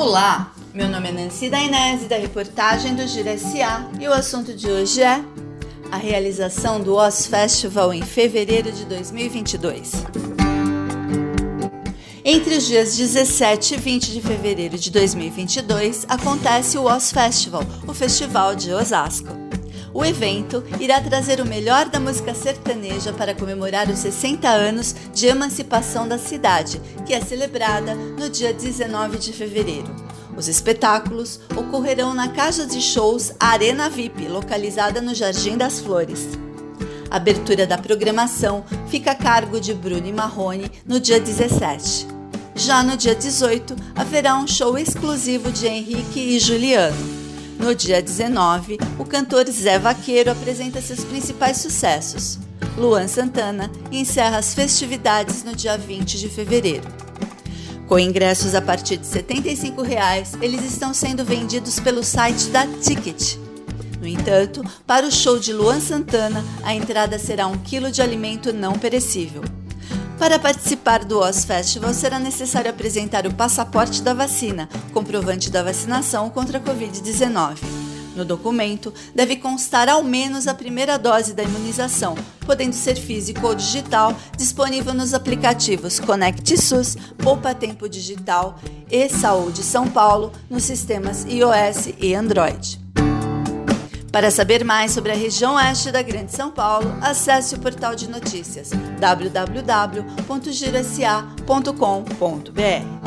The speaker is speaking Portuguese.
Olá, meu nome é Nancy Dainese da reportagem do Gira SA e o assunto de hoje é a realização do Oz Festival em fevereiro de 2022. Entre os dias 17 e 20 de fevereiro de 2022 acontece o Oz Festival, o festival de Osasco. O evento irá trazer o melhor da música sertaneja para comemorar os 60 anos de emancipação da cidade, que é celebrada no dia 19 de fevereiro. Os espetáculos ocorrerão na Casa de Shows Arena VIP, localizada no Jardim das Flores. A abertura da programação fica a cargo de Bruno Marrone no dia 17. Já no dia 18, haverá um show exclusivo de Henrique e Juliano. No dia 19, o cantor Zé Vaqueiro apresenta seus principais sucessos. Luan Santana encerra as festividades no dia 20 de fevereiro. Com ingressos a partir de 75 reais, eles estão sendo vendidos pelo site da Ticket. No entanto, para o show de Luan Santana, a entrada será um quilo de alimento não perecível. Para participar do Oz Festival, será necessário apresentar o passaporte da vacina, comprovante da vacinação contra a Covid-19. No documento, deve constar ao menos a primeira dose da imunização, podendo ser físico ou digital, disponível nos aplicativos Conect SUS, Poupa Tempo Digital e Saúde São Paulo, nos sistemas iOS e Android. Para saber mais sobre a região oeste da Grande São Paulo, acesse o portal de notícias www.girasa.com.br.